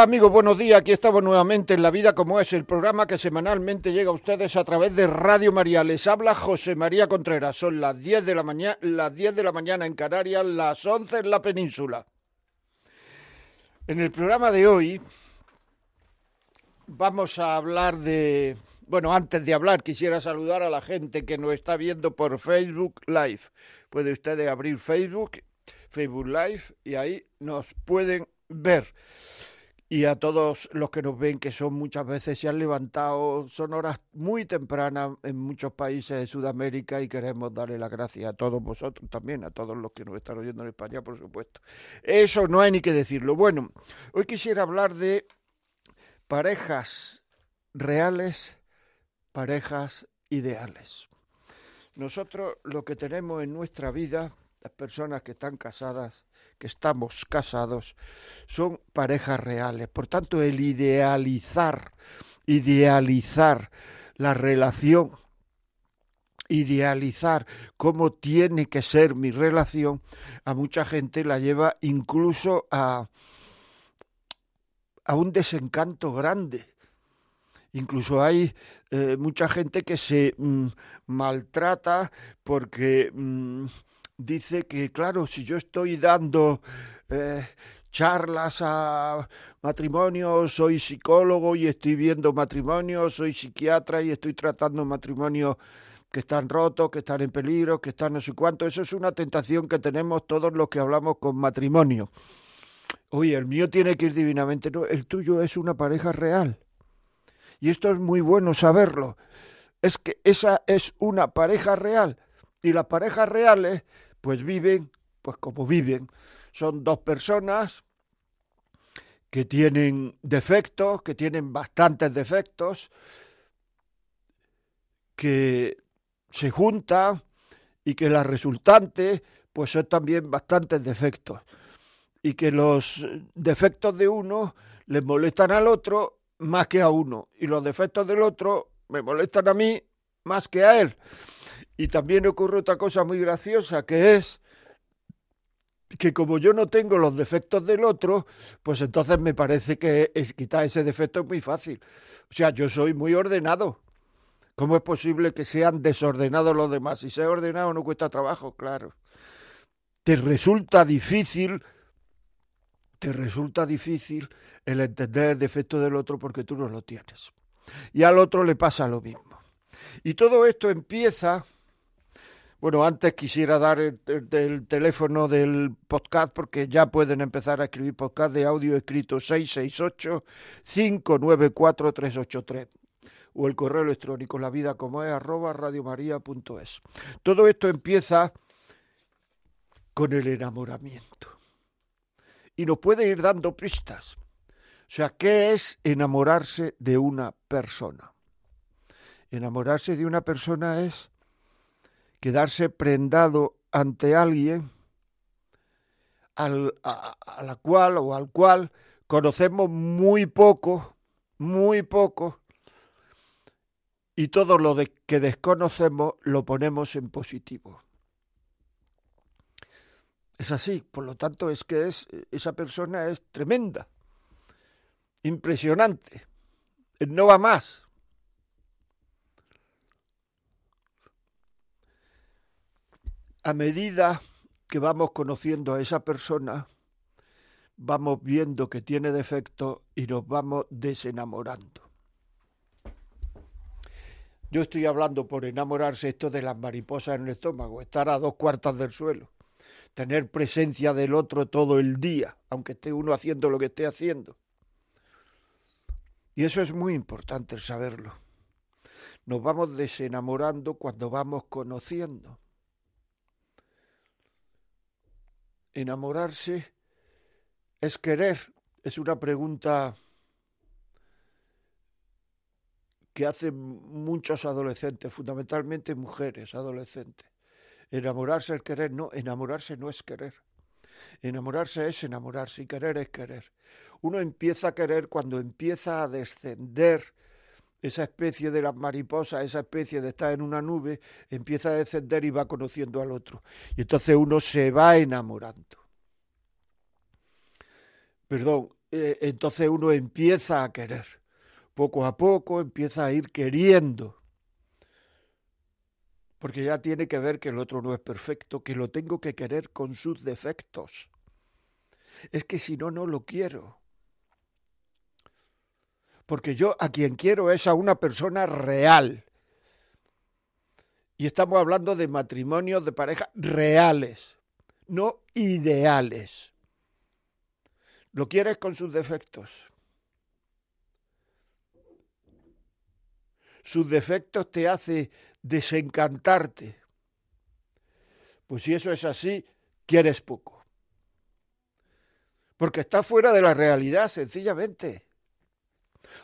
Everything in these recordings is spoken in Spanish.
Hola amigos, buenos días. Aquí estamos nuevamente en La Vida como es, el programa que semanalmente llega a ustedes a través de Radio María. Les habla José María Contreras. Son las 10 de la mañana, las 10 de la mañana en Canarias, las 11 en la península. En el programa de hoy vamos a hablar de, bueno, antes de hablar quisiera saludar a la gente que nos está viendo por Facebook Live. Puede ustedes abrir Facebook, Facebook Live y ahí nos pueden ver y a todos los que nos ven, que son muchas veces, se han levantado, son horas muy tempranas en muchos países de Sudamérica y queremos darle las gracias a todos vosotros también, a todos los que nos están oyendo en España, por supuesto. Eso no hay ni que decirlo. Bueno, hoy quisiera hablar de parejas reales, parejas ideales. Nosotros lo que tenemos en nuestra vida, las personas que están casadas, que estamos casados son parejas reales. Por tanto, el idealizar, idealizar la relación, idealizar cómo tiene que ser mi relación, a mucha gente la lleva incluso a, a un desencanto grande. Incluso hay eh, mucha gente que se mm, maltrata porque mm, dice que, claro, si yo estoy dando eh, charlas a matrimonios, soy psicólogo y estoy viendo matrimonios, soy psiquiatra y estoy tratando matrimonios que están rotos, que están en peligro, que están no sé cuánto. Eso es una tentación que tenemos todos los que hablamos con matrimonio. Oye, el mío tiene que ir divinamente. No, el tuyo es una pareja real. Y esto es muy bueno saberlo. Es que esa es una pareja real. Y las parejas reales pues viven, pues como viven. Son dos personas que tienen defectos, que tienen bastantes defectos, que se juntan y que la resultante pues son también bastantes defectos y que los defectos de uno les molestan al otro más que a uno y los defectos del otro me molestan a mí más que a él. Y también ocurre otra cosa muy graciosa, que es que como yo no tengo los defectos del otro, pues entonces me parece que es, quitar ese defecto es muy fácil. O sea, yo soy muy ordenado. ¿Cómo es posible que sean desordenados los demás? Si ser ordenado no cuesta trabajo, claro. Te resulta difícil, te resulta difícil el entender el defecto del otro porque tú no lo tienes. Y al otro le pasa lo mismo. Y todo esto empieza bueno, antes quisiera dar el, teléfono del podcast porque ya pueden empezar a escribir podcast de audio escrito 668-594-383 o el correo electrónico la vida como es arroba radiomaria.es. Todo esto empieza con el enamoramiento y nos puede ir dando pistas. O sea, ¿qué es enamorarse de una persona? Enamorarse de una persona es quedarse prendado ante alguien al, a, la cual o al cual conocemos muy poco, muy poco, y todo lo que desconocemos lo ponemos en positivo. Es así, por lo tanto es que es, esa persona es tremenda, impresionante, no va más. A medida que vamos conociendo a esa persona, vamos viendo que tiene defectos y nos vamos desenamorando. Yo estoy hablando por enamorarse esto de las mariposas en el estómago, estar a dos cuartas del suelo, tener presencia del otro todo el día, aunque esté uno haciendo lo que esté haciendo. Y eso es muy importante saberlo. Nos vamos desenamorando cuando vamos conociendo. Enamorarse es querer, es una pregunta que hacen muchos adolescentes, fundamentalmente mujeres adolescentes. Enamorarse es querer, no, enamorarse no es querer. Enamorarse es enamorarse y querer es querer. Uno empieza a querer cuando empieza a descender esa especie de las mariposas, esa especie de estar en una nube, empieza a descender y va conociendo al otro. Y entonces uno se va enamorando. Perdón, eh, entonces uno empieza a querer poco a poco empieza a ir queriendo. Porque ya tiene que ver que el otro no es perfecto, que lo tengo que querer con sus defectos. Es que si no, no lo quiero. Porque yo a quien quiero es a una persona real. Y estamos hablando de matrimonios de pareja reales, no ideales. Lo quieres con sus defectos. sus defectos te hace desencantarte. Pues si eso es así, quieres poco. Porque está fuera de la realidad, sencillamente.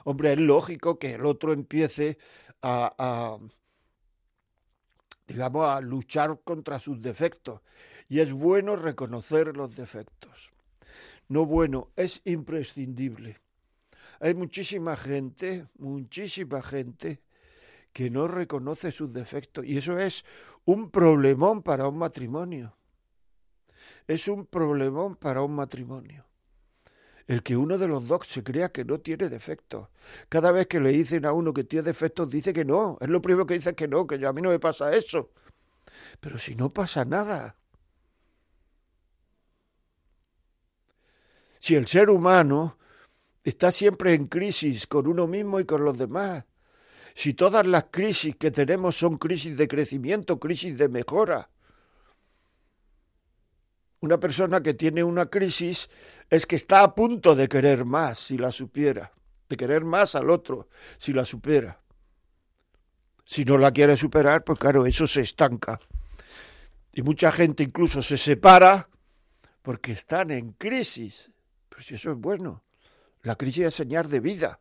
Hombre, es lógico que el otro empiece a, digamos, a luchar contra sus defectos. Y es bueno reconocer los defectos. No bueno, es imprescindible. Hay muchísima gente, muchísima gente que no reconoce sus defectos. Y eso es un problemón para un matrimonio. Es un problemón para un matrimonio. El que uno de los dos se crea que no tiene defectos. Cada vez que le dicen a uno que tiene defectos, dice que no. Es lo primero que dice que no, que a mí no me pasa eso. Pero si no pasa nada. Si el ser humano está siempre en crisis con uno mismo y con los demás, si todas las crisis que tenemos son crisis de crecimiento, crisis de mejora. Una persona que tiene una crisis es que está a punto de querer más si la supiera, de querer más al otro si la supera. Si no la quiere superar, pues claro, eso se estanca. Y mucha gente incluso se separa porque están en crisis. Pero si eso es bueno, la crisis es señal de vida.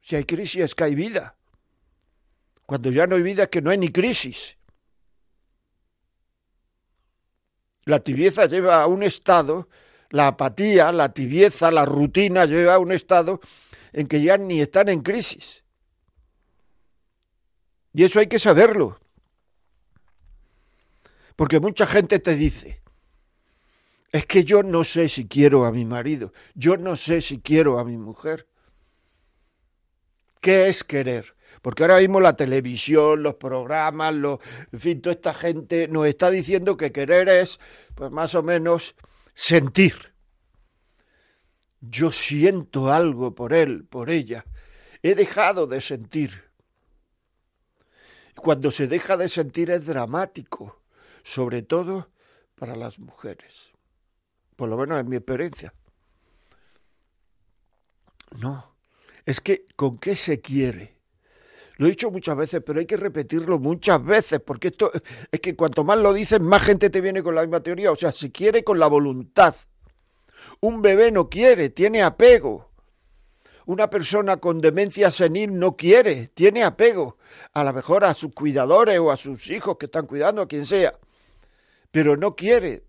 Si hay crisis es que hay vida. Cuando ya no hay vida es que no hay ni crisis. La tibieza lleva a un estado, la apatía, la tibieza, la rutina lleva a un estado en que ya ni están en crisis. Y eso hay que saberlo. Porque mucha gente te dice, es que yo no sé si quiero a mi marido, yo no sé si quiero a mi mujer. ¿Qué es querer? Porque ahora mismo la televisión, los programas, los, en fin, toda esta gente nos está diciendo que querer es, pues más o menos, sentir. Yo siento algo por él, por ella. He dejado de sentir. Cuando se deja de sentir es dramático, sobre todo para las mujeres. Por lo menos en mi experiencia. No, es que ¿con qué se quiere? Lo he dicho muchas veces, pero hay que repetirlo muchas veces, porque esto es que cuanto más lo dices, más gente te viene con la misma teoría. O sea, se quiere con la voluntad. Un bebé no quiere, tiene apego. Una persona con demencia senil no quiere, tiene apego. A lo mejor a sus cuidadores o a sus hijos que están cuidando, a quien sea. Pero no quiere.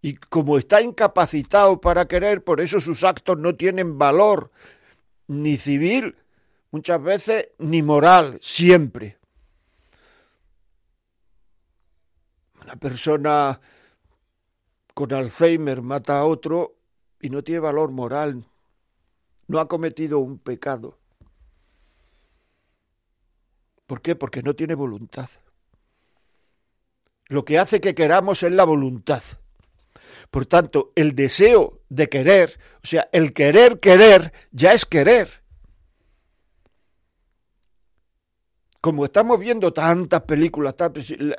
Y como está incapacitado para querer, por eso sus actos no tienen valor, ni civil, muchas veces, ni moral, siempre. Una persona con Alzheimer mata a otro y no tiene valor moral, no ha cometido un pecado. ¿Por qué? Porque no tiene voluntad. Lo que hace que queramos es la voluntad. Por tanto, el deseo de querer, o sea, el querer querer, ya es querer. Como estamos viendo tantas películas,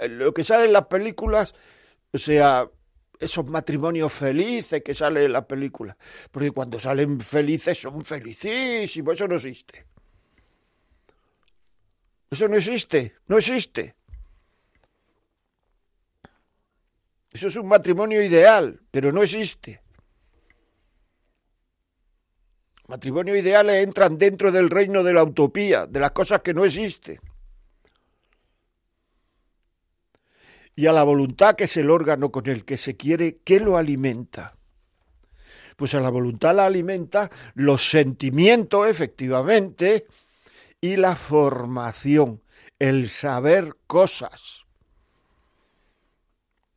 lo que sale en las películas, o sea, esos matrimonios felices que salen en las películas, porque cuando salen felices son felicísimos, eso no existe. Eso no existe, no existe. Eso es un matrimonio ideal, pero no existe. Matrimonios ideales entran dentro del reino de la utopía, de las cosas que no existen. Y a la voluntad, que es el órgano con el que se quiere, ¿qué lo alimenta? Pues a la voluntad la alimenta los sentimientos, efectivamente, y la formación, el saber cosas,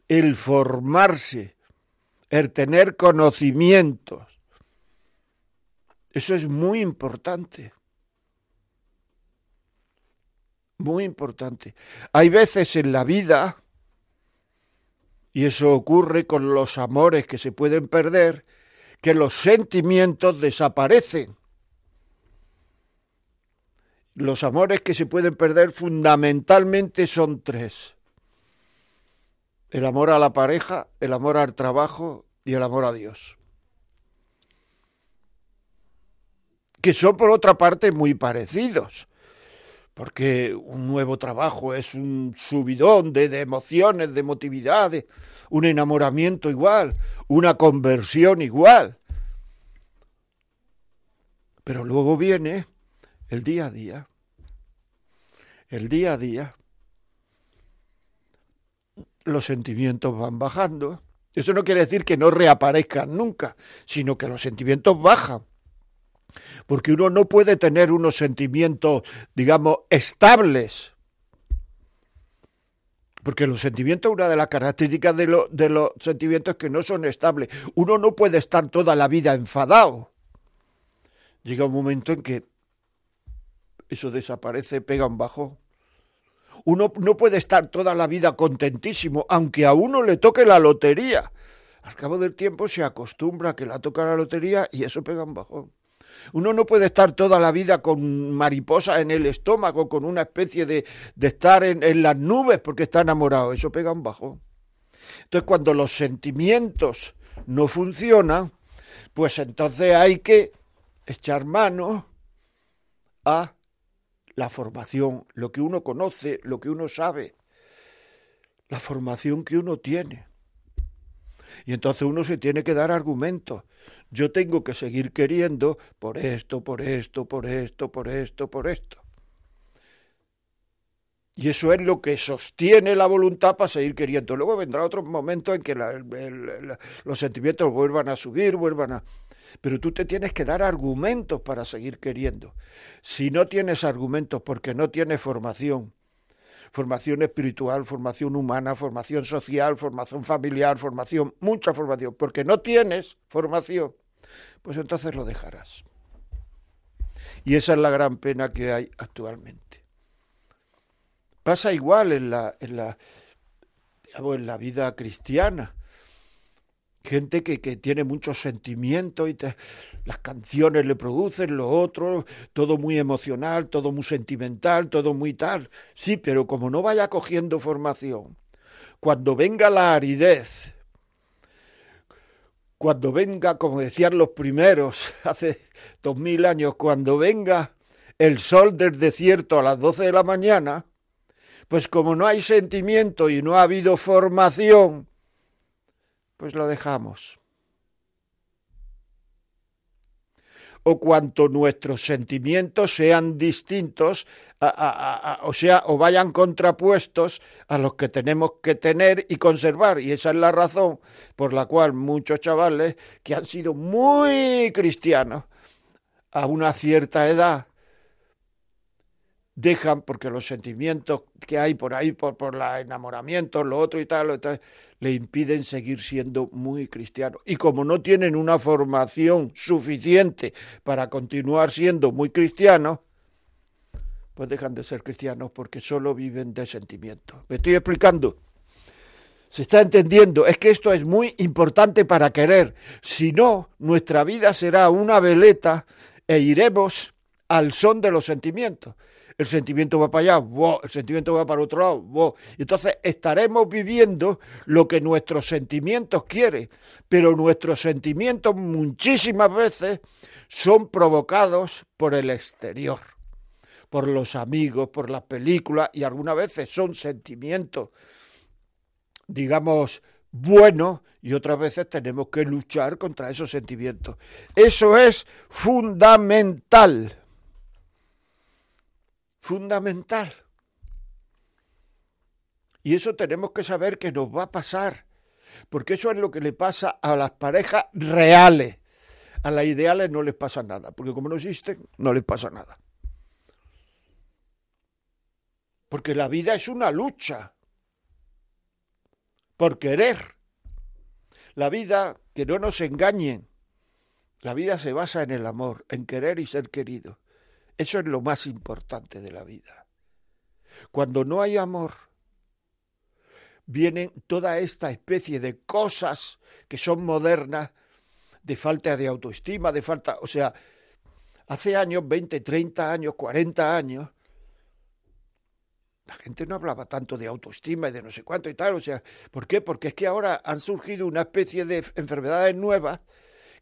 el formarse, el tener conocimientos. Eso es muy importante. Muy importante. Hay veces en la vida, y eso ocurre con los amores que se pueden perder, que los sentimientos desaparecen. Los amores que se pueden perder fundamentalmente son tres. El amor a la pareja, el amor al trabajo y el amor a Dios. Que son por otra parte muy parecidos porque un nuevo trabajo es un subidón de, emociones, de motividades, un enamoramiento igual, una conversión igual. Pero luego viene el día a día, el día a día, los sentimientos van bajando. Eso no quiere decir que no reaparezcan nunca, sino que los sentimientos bajan. Porque uno no puede tener unos sentimientos, digamos, estables. Porque los sentimientos, una de las características de, de los sentimientos es que no son estables. Uno no puede estar toda la vida enfadado. Llega un momento en que eso desaparece, pega un bajo. Uno no puede estar toda la vida contentísimo, aunque a uno le toque la lotería. Al cabo del tiempo se acostumbra a que la toca la lotería y eso pega un bajón. Uno no puede estar toda la vida con mariposas en el estómago, con una especie de, de estar en, en, las nubes porque está enamorado. Eso pega un bajón. Entonces, cuando los sentimientos no funcionan, pues entonces hay que echar mano a la formación, lo que uno conoce, lo que uno sabe, la formación que uno tiene. Y entonces uno se tiene que dar argumentos. Yo tengo que seguir queriendo por esto, por esto, por esto, por esto, por esto. Y eso es lo que sostiene la voluntad para seguir queriendo. Luego vendrá otro momento en que los sentimientos vuelvan a subir, vuelvan a... Pero tú te tienes que dar argumentos para seguir queriendo. Si no tienes argumentos porque no tienes formación, formación espiritual, formación humana, formación social, formación familiar, formación, mucha formación, porque no tienes formación, pues entonces lo dejarás. Y esa es la gran pena que hay actualmente. Pasa igual en la, en la, en la vida cristiana gente que, que, tiene muchos sentimientos y las canciones le producen lo otro, todo muy emocional, todo muy sentimental, todo muy tal. Sí, pero como no vaya cogiendo formación, cuando venga la aridez, cuando venga, como decían los primeros hace dos mil años, cuando venga el sol del desierto a las doce de la mañana, pues como no hay sentimiento y no ha habido formación, pues lo dejamos. O cuanto nuestros sentimientos sean distintos, o sea, o vayan contrapuestos a los que tenemos que tener y conservar. Y esa es la razón por la cual muchos chavales que han sido muy cristianos a una cierta edad dejan porque los sentimientos que hay por ahí, por, por el enamoramiento, lo otro y tal, lo tal, le impiden seguir siendo muy cristianos. Y como no tienen una formación suficiente para continuar siendo muy cristianos, pues dejan de ser cristianos porque solo viven de sentimientos. ¿Me estoy explicando? Se está entendiendo, es que esto es muy importante para querer. Si no, nuestra vida será una veleta e iremos al son de los sentimientos. El sentimiento va para allá, el sentimiento va para otro lado, entonces estaremos viviendo lo que nuestros sentimientos quieren, pero nuestros sentimientos muchísimas veces son provocados por el exterior, por los amigos, por las películas y algunas veces son sentimientos, digamos, buenos y otras veces tenemos que luchar contra esos sentimientos. Eso es fundamental fundamental. Y eso tenemos que saber que nos va a pasar, porque eso es lo que le pasa a las parejas reales. A las ideales no les pasa nada, porque como no existen, no les pasa nada. Porque la vida es una lucha por querer. La vida, que no nos engañen, la vida se basa en el amor, en querer y ser querido. Eso es lo más importante de la vida. Cuando no hay amor, vienen toda esta especie de cosas que son modernas, de falta de autoestima, de falta, o sea, hace años, 20, 30 años, 40 años, la gente no hablaba tanto de autoestima y de no sé cuánto y tal, o sea, ¿por qué? Porque es que ahora han surgido una especie de enfermedades nuevas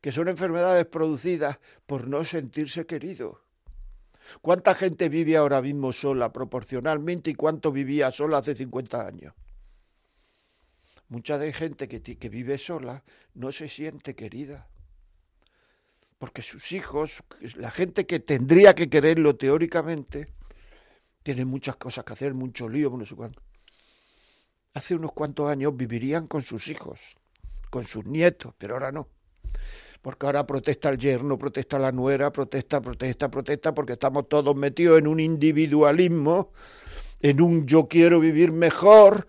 que son enfermedades producidas por no sentirse querido. ¿Cuánta gente vive ahora mismo sola proporcionalmente y cuánto vivía sola hace 50 años? Mucha de gente que, vive sola no se siente querida. Porque sus hijos, la gente que tendría que quererlo teóricamente, tiene muchas cosas que hacer, mucho lío, no sé cuánto. Hace unos cuantos años vivirían con sus hijos, con sus nietos, pero ahora no porque ahora protesta el yerno, protesta la nuera, protesta, protesta, protesta, porque estamos todos metidos en un individualismo, en un yo quiero vivir mejor,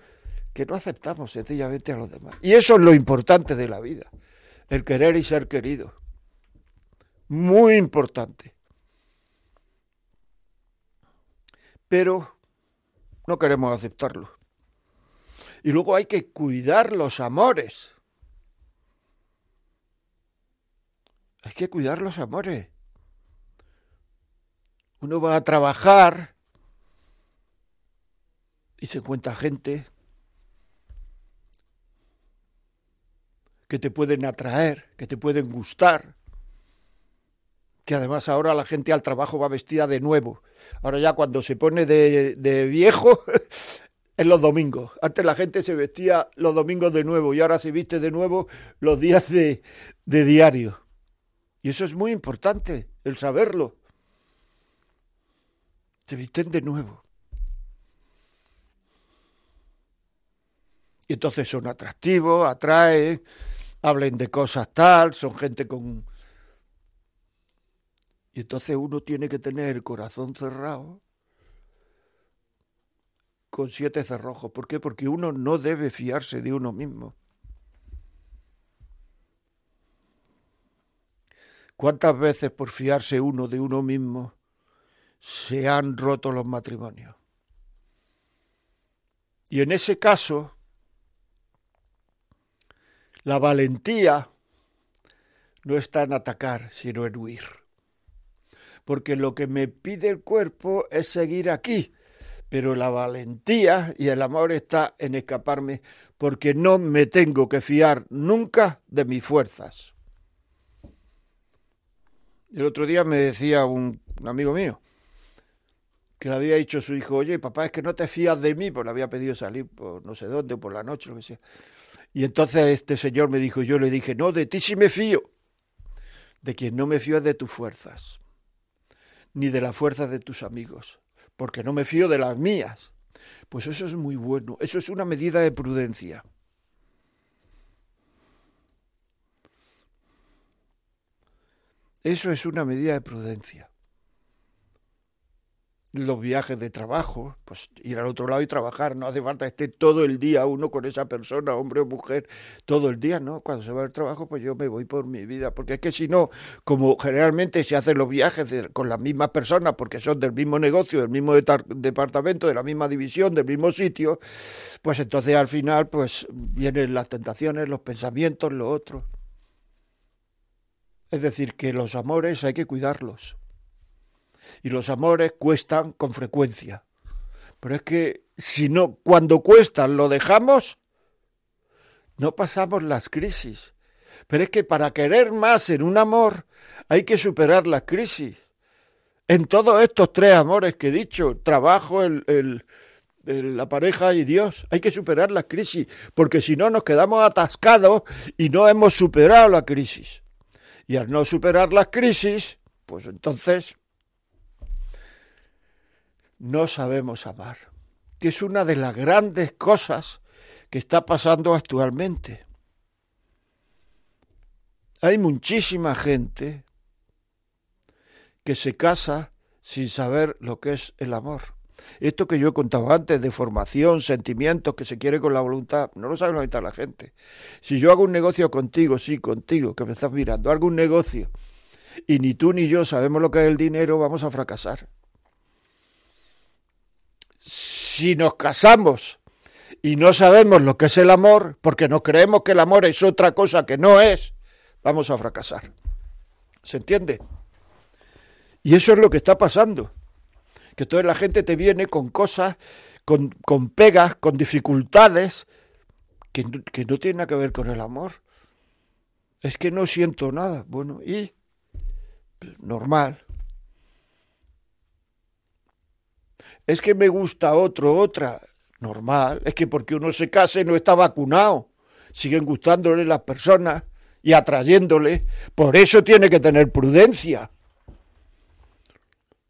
que no aceptamos sencillamente a los demás. Y eso es lo importante de la vida, el querer y ser querido. Muy importante. Pero no queremos aceptarlo. Y luego hay que cuidar los amores. Hay que cuidar los amores. Uno va a trabajar y se encuentra gente que te pueden atraer, que te pueden gustar, que además ahora la gente al trabajo va vestida de nuevo. Ahora ya cuando se pone de, de viejo es los domingos. Antes la gente se vestía los domingos de nuevo y ahora se viste de nuevo los días de, de diario. Y eso es muy importante, el saberlo. Se visten de nuevo. Y entonces son atractivos, atraen, hablen de cosas tal, son gente con... Y entonces uno tiene que tener el corazón cerrado con siete cerrojos. ¿Por qué? Porque uno no debe fiarse de uno mismo. ¿Cuántas veces por fiarse uno de uno mismo se han roto los matrimonios? Y en ese caso, la valentía no está en atacar, sino en huir. Porque lo que me pide el cuerpo es seguir aquí, pero la valentía y el amor está en escaparme porque no me tengo que fiar nunca de mis fuerzas. El otro día me decía un, amigo mío que le había dicho a su hijo, oye, papá, es que no te fías de mí, pues le había pedido salir por no sé dónde, por la noche, lo que sea. Y entonces este señor me dijo, yo le dije, no, de ti sí me fío. De quien no me fío es de tus fuerzas, ni de las fuerzas de tus amigos, porque no me fío de las mías. Pues eso es muy bueno, eso es una medida de prudencia. Eso es una medida de prudencia. Los viajes de trabajo, pues ir al otro lado y trabajar, no hace falta que esté todo el día uno con esa persona, hombre o mujer, todo el día, ¿no? Cuando se va al trabajo, pues yo me voy por mi vida, porque es que si no, como generalmente se hacen los viajes con las mismas personas, porque son del mismo negocio, del mismo departamento, de la misma división, del mismo sitio, pues entonces al final, pues vienen las tentaciones, los pensamientos, lo otro. Es decir, que los amores hay que cuidarlos. Y los amores cuestan con frecuencia. Pero es que si no, cuando cuestan lo dejamos, no pasamos las crisis. Pero es que para querer más en un amor hay que superar las crisis. En todos estos tres amores que he dicho, trabajo, el, la pareja y Dios, hay que superar las crisis, porque si no nos quedamos atascados y no hemos superado la crisis. Y al no superar las crisis, pues entonces no sabemos amar, que es una de las grandes cosas que está pasando actualmente. Hay muchísima gente que se casa sin saber lo que es el amor. Esto que yo he contado antes de formación, sentimientos, que se quiere con la voluntad, no lo sabe la mitad la gente. Si yo hago un negocio contigo, sí, contigo, que me estás mirando, hago un negocio y ni tú ni yo sabemos lo que es el dinero, vamos a fracasar. Si nos casamos y no sabemos lo que es el amor, porque nos creemos que el amor es otra cosa que no es, vamos a fracasar. ¿Se entiende? Y eso es lo que está pasando. Que toda la gente te viene con cosas, con, con pegas, con dificultades, que, que no tienen nada que ver con el amor. Es que no siento nada. Bueno, y normal. Es que me gusta otro, otra, normal. Es que porque uno se case no está vacunado. Siguen gustándole las personas y atrayéndole. Por eso tiene que tener prudencia.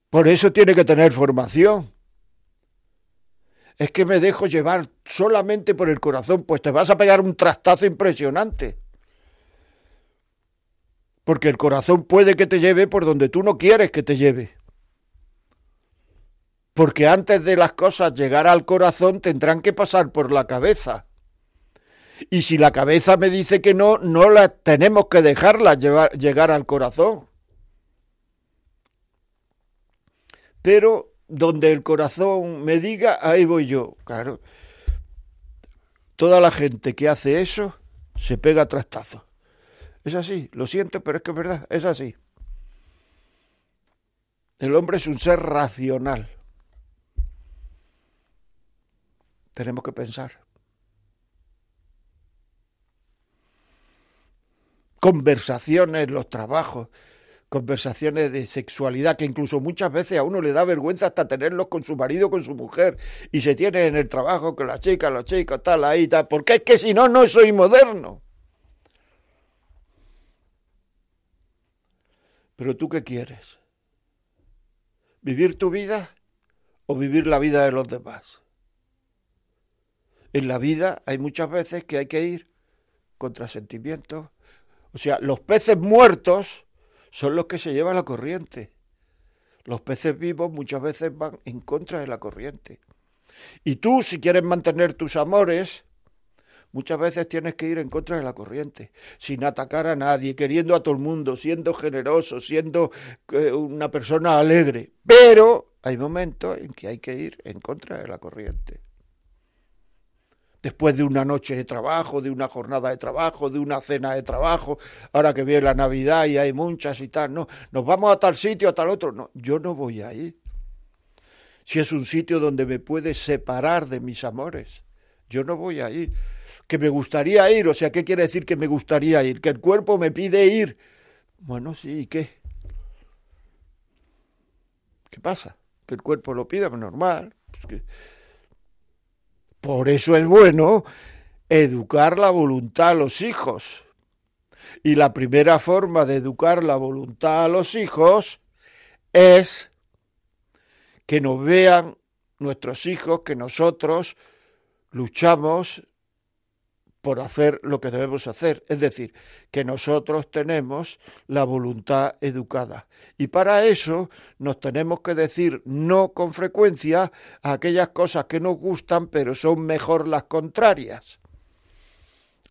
Por eso tiene que tener formación. Es que me dejo llevar solamente por el corazón, pues te vas a pegar un trastazo impresionante. Porque el corazón puede que te lleve por donde tú no quieres que te lleve. Porque antes de las cosas llegar al corazón tendrán que pasar por la cabeza. Y si la cabeza me dice que no, no la tenemos que dejarla llegar al corazón. Pero donde el corazón me diga, ahí voy yo. Claro. Toda la gente que hace eso se pega trastazo. Es así, lo siento, pero es que es verdad, es así. El hombre es un ser racional. Tenemos que pensar. Conversaciones, los trabajos, conversaciones de sexualidad que incluso muchas veces a uno le da vergüenza hasta tenerlos con su marido, con su mujer, y se tiene en el trabajo con las chicas, los chicos, tal, ahí, tal, porque es que si no, no soy moderno. Pero tú qué quieres? ¿Vivir tu vida o vivir la vida de los demás? En la vida hay muchas veces que hay que ir contra sentimientos. O sea, los peces muertos son los que se llevan la corriente. Los peces vivos muchas veces van en contra de la corriente. Y tú, si quieres mantener tus amores, muchas veces tienes que ir en contra de la corriente, sin atacar a nadie, queriendo a todo el mundo, siendo generoso, siendo eh, una persona alegre. Pero hay momentos en que hay que ir en contra de la corriente después de una noche de trabajo, de una jornada de trabajo, de una cena de trabajo, ahora que viene la Navidad y hay muchas y tal, no, nos vamos a tal sitio, a tal otro, no, yo no voy ahí. Si es un sitio donde me puede separar de mis amores, yo no voy ahí. Que me gustaría ir, o sea, ¿qué quiere decir que me gustaría ir? Que el cuerpo me pide ir. Bueno, sí, ¿y qué? ¿Qué pasa? Que el cuerpo lo pida, pues normal. Pues que por eso es bueno educar la voluntad a los hijos. Y la primera forma de educar la voluntad a los hijos es que nos vean nuestros hijos que nosotros luchamos por hacer lo que debemos hacer. Es decir, que nosotros tenemos la voluntad educada. Y para eso nos tenemos que decir no con frecuencia a aquellas cosas que nos gustan, pero son mejor las contrarias.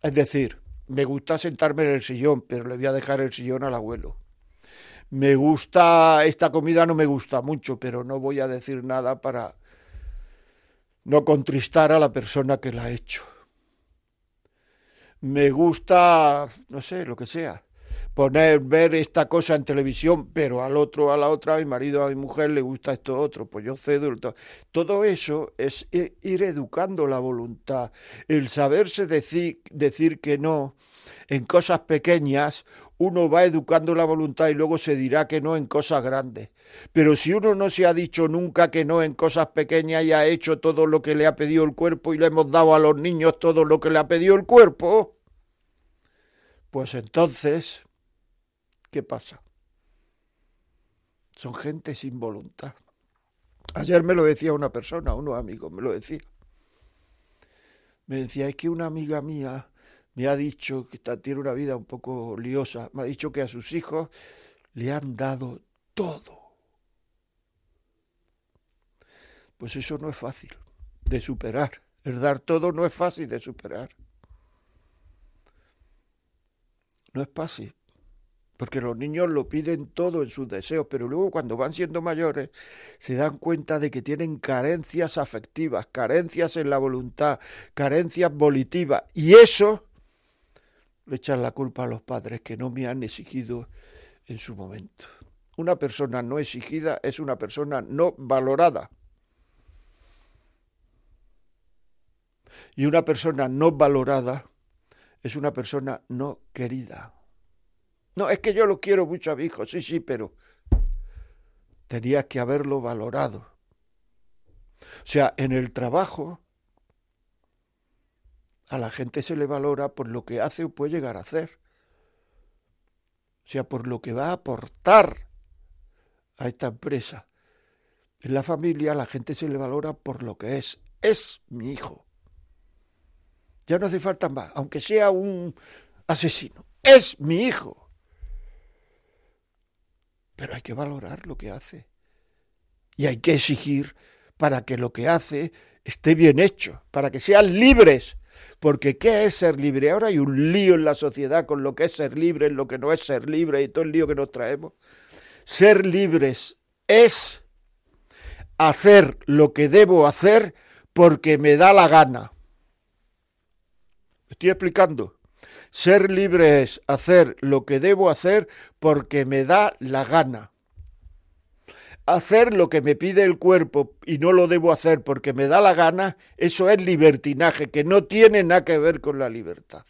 Es decir, me gusta sentarme en el sillón, pero le voy a dejar el sillón al abuelo. Me gusta, esta comida no me gusta mucho, pero no voy a decir nada para no contristar a la persona que la ha hecho me gusta, no sé, lo que sea. poner, ver esta cosa en televisión, pero al otro, a la otra, a mi marido, a mi mujer le gusta esto otro, pues yo cedo. Todo. todo eso es ir educando la voluntad, el saberse decir, decir que no en cosas pequeñas, uno va educando la voluntad y luego se dirá que no en cosas grandes. Pero si uno no se ha dicho nunca que no en cosas pequeñas y ha hecho todo lo que le ha pedido el cuerpo y le hemos dado a los niños todo lo que le ha pedido el cuerpo, pues entonces, ¿qué pasa? Son gente sin voluntad. Ayer me lo decía una persona, unos amigos, me lo decía. Me decía, es que una amiga mía me ha dicho que tiene una vida un poco liosa, me ha dicho que a sus hijos le han dado todo. Pues eso no es fácil de superar. El dar todo no es fácil de superar. No es fácil, porque los niños lo piden todo en sus deseos, pero luego cuando van siendo mayores se dan cuenta de que tienen carencias afectivas, carencias en la voluntad, carencias volitivas, y eso le echan la culpa a los padres que no me han exigido en su momento. Una persona no exigida es una persona no valorada. Y una persona no valorada es una persona no querida. No, es que yo lo quiero mucho a mi hijo, sí, sí, pero tenía que haberlo valorado. O sea, en el trabajo a la gente se le valora por lo que hace o puede llegar a hacer. O sea, por lo que va a aportar a esta empresa. En la familia la gente se le valora por lo que es. Es mi hijo. Ya no hace falta más, aunque sea un asesino. Es mi hijo. Pero hay que valorar lo que hace. Y hay que exigir para que lo que hace esté bien hecho, para que sean libres. Porque ¿qué es ser libre? Ahora hay un lío en la sociedad con lo que es ser libre, lo que no es ser libre y todo el lío que nos traemos. Ser libres es hacer lo que debo hacer porque me da la gana estoy explicando. Ser libre es hacer lo que debo hacer porque me da la gana. Hacer lo que me pide el cuerpo y no lo debo hacer porque me da la gana, eso es libertinaje, que no tiene nada que ver con la libertad.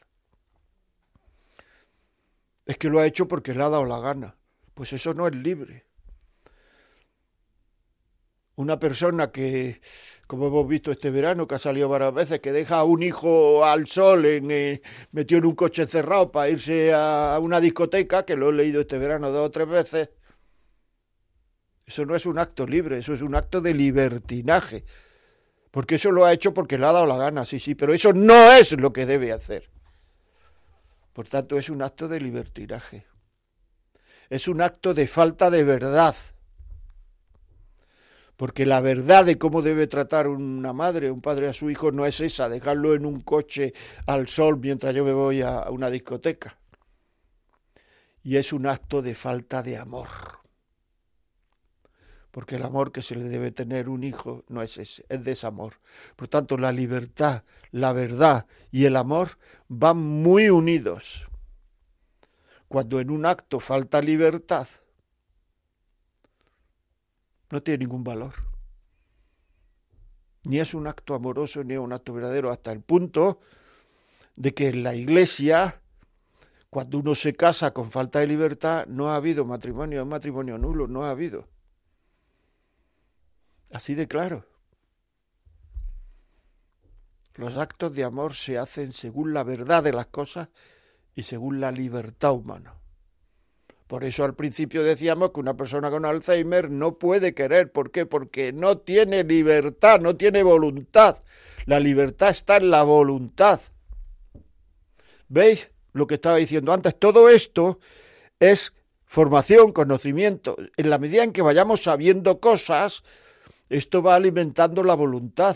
Es que lo ha hecho porque le ha dado la gana. Pues eso no es libre una persona que, como hemos visto este verano, que ha salido varias veces, que deja a un hijo al sol, en, eh, metió en un coche cerrado para irse a una discoteca, que lo he leído este verano dos o tres veces, eso no es un acto libre, eso es un acto de libertinaje. Porque eso lo ha hecho porque le ha dado la gana, sí, sí, pero eso no es lo que debe hacer. Por tanto, es un acto de libertinaje. Es un acto de falta de verdad porque la verdad de cómo debe tratar una madre, un padre a su hijo no es esa, dejarlo en un coche al sol mientras yo me voy a una discoteca. Y es un acto de falta de amor. Porque el amor que se le debe tener un hijo no es ese, es desamor. Por tanto, la libertad, la verdad y el amor van muy unidos. Cuando en un acto falta libertad, no tiene ningún valor. Ni es un acto amoroso ni es un acto verdadero hasta el punto de que en la iglesia, cuando uno se casa con falta de libertad, no ha habido matrimonio, es matrimonio nulo, no ha habido. Así de claro. Los actos de amor se hacen según la verdad de las cosas y según la libertad humana. Por eso al principio decíamos que una persona con Alzheimer no puede querer. ¿Por qué? Porque no tiene libertad, no tiene voluntad. La libertad está en la voluntad. ¿Veis lo que estaba diciendo antes? Todo esto es formación, conocimiento. En la medida en que vayamos sabiendo cosas, esto va alimentando la voluntad.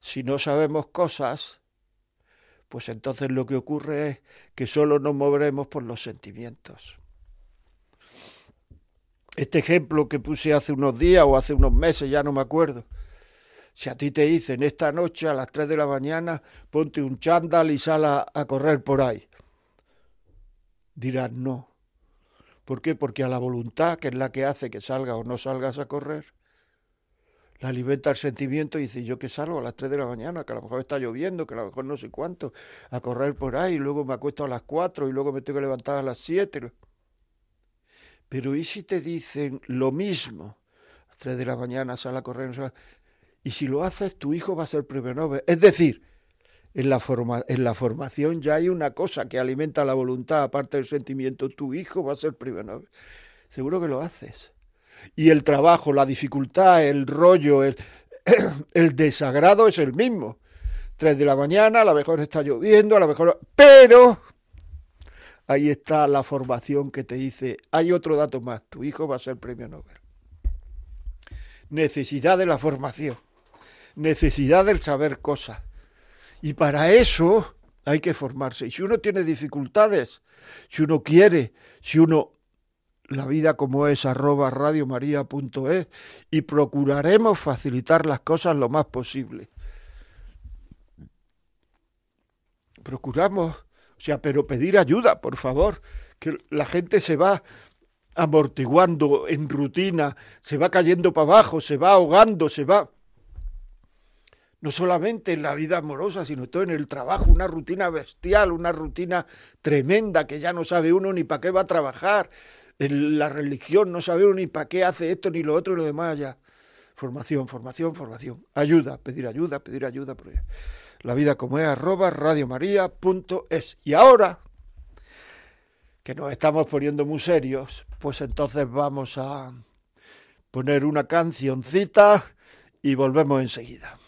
Si no sabemos cosas, pues entonces lo que ocurre es que solo nos moveremos por los sentimientos. Este ejemplo que puse hace unos días o hace unos meses, ya no me acuerdo. Si a ti te dicen esta noche a las 3 de la mañana, ponte un chándal y sal a, a correr por ahí. dirás no. ¿Por qué? Porque a la voluntad, que es la que hace que salga o no salgas a correr, la alimenta el sentimiento y dice, yo que salgo a las 3 de la mañana, que a lo mejor está lloviendo, que a lo mejor no sé cuánto, a correr por ahí, y luego me acuesto a las 4 y luego me tengo que levantar a las 7. Pero ¿y si te dicen lo mismo? A las 3 de la mañana sale a correr, y si lo haces, tu hijo va a ser premio Nobel. Es decir, en la, forma, en la formación ya hay una cosa que alimenta la voluntad, aparte del sentimiento, tu hijo va a ser premio Nobel. Seguro que lo haces y el trabajo, la dificultad, el rollo, el, el desagrado es el mismo. Tres de la mañana, a lo mejor está lloviendo, a lo mejor... Pero ahí está la formación que te dice, hay otro dato más, tu hijo va a ser premio Nobel. Necesidad de la formación, necesidad del saber cosas. Y para eso hay que formarse. Y si uno tiene dificultades, si uno quiere, si uno la vida como es arroba radiomaria.es y procuraremos facilitar las cosas lo más posible. Procuramos, o sea, pero pedir ayuda, por favor, que la gente se va amortiguando en rutina, se va cayendo para abajo, se va ahogando, se va no solamente en la vida amorosa, sino todo en el trabajo, una rutina bestial, una rutina tremenda que ya no sabe uno ni para qué va a trabajar, la religión, no sabemos ni para qué hace esto, ni lo otro, y lo demás ya. Formación, formación, formación. Ayuda, pedir ayuda, pedir ayuda. La vida como es, arroba radiomaria.es. Y ahora, que nos estamos poniendo muy serios, pues entonces vamos a poner una cancioncita y volvemos enseguida.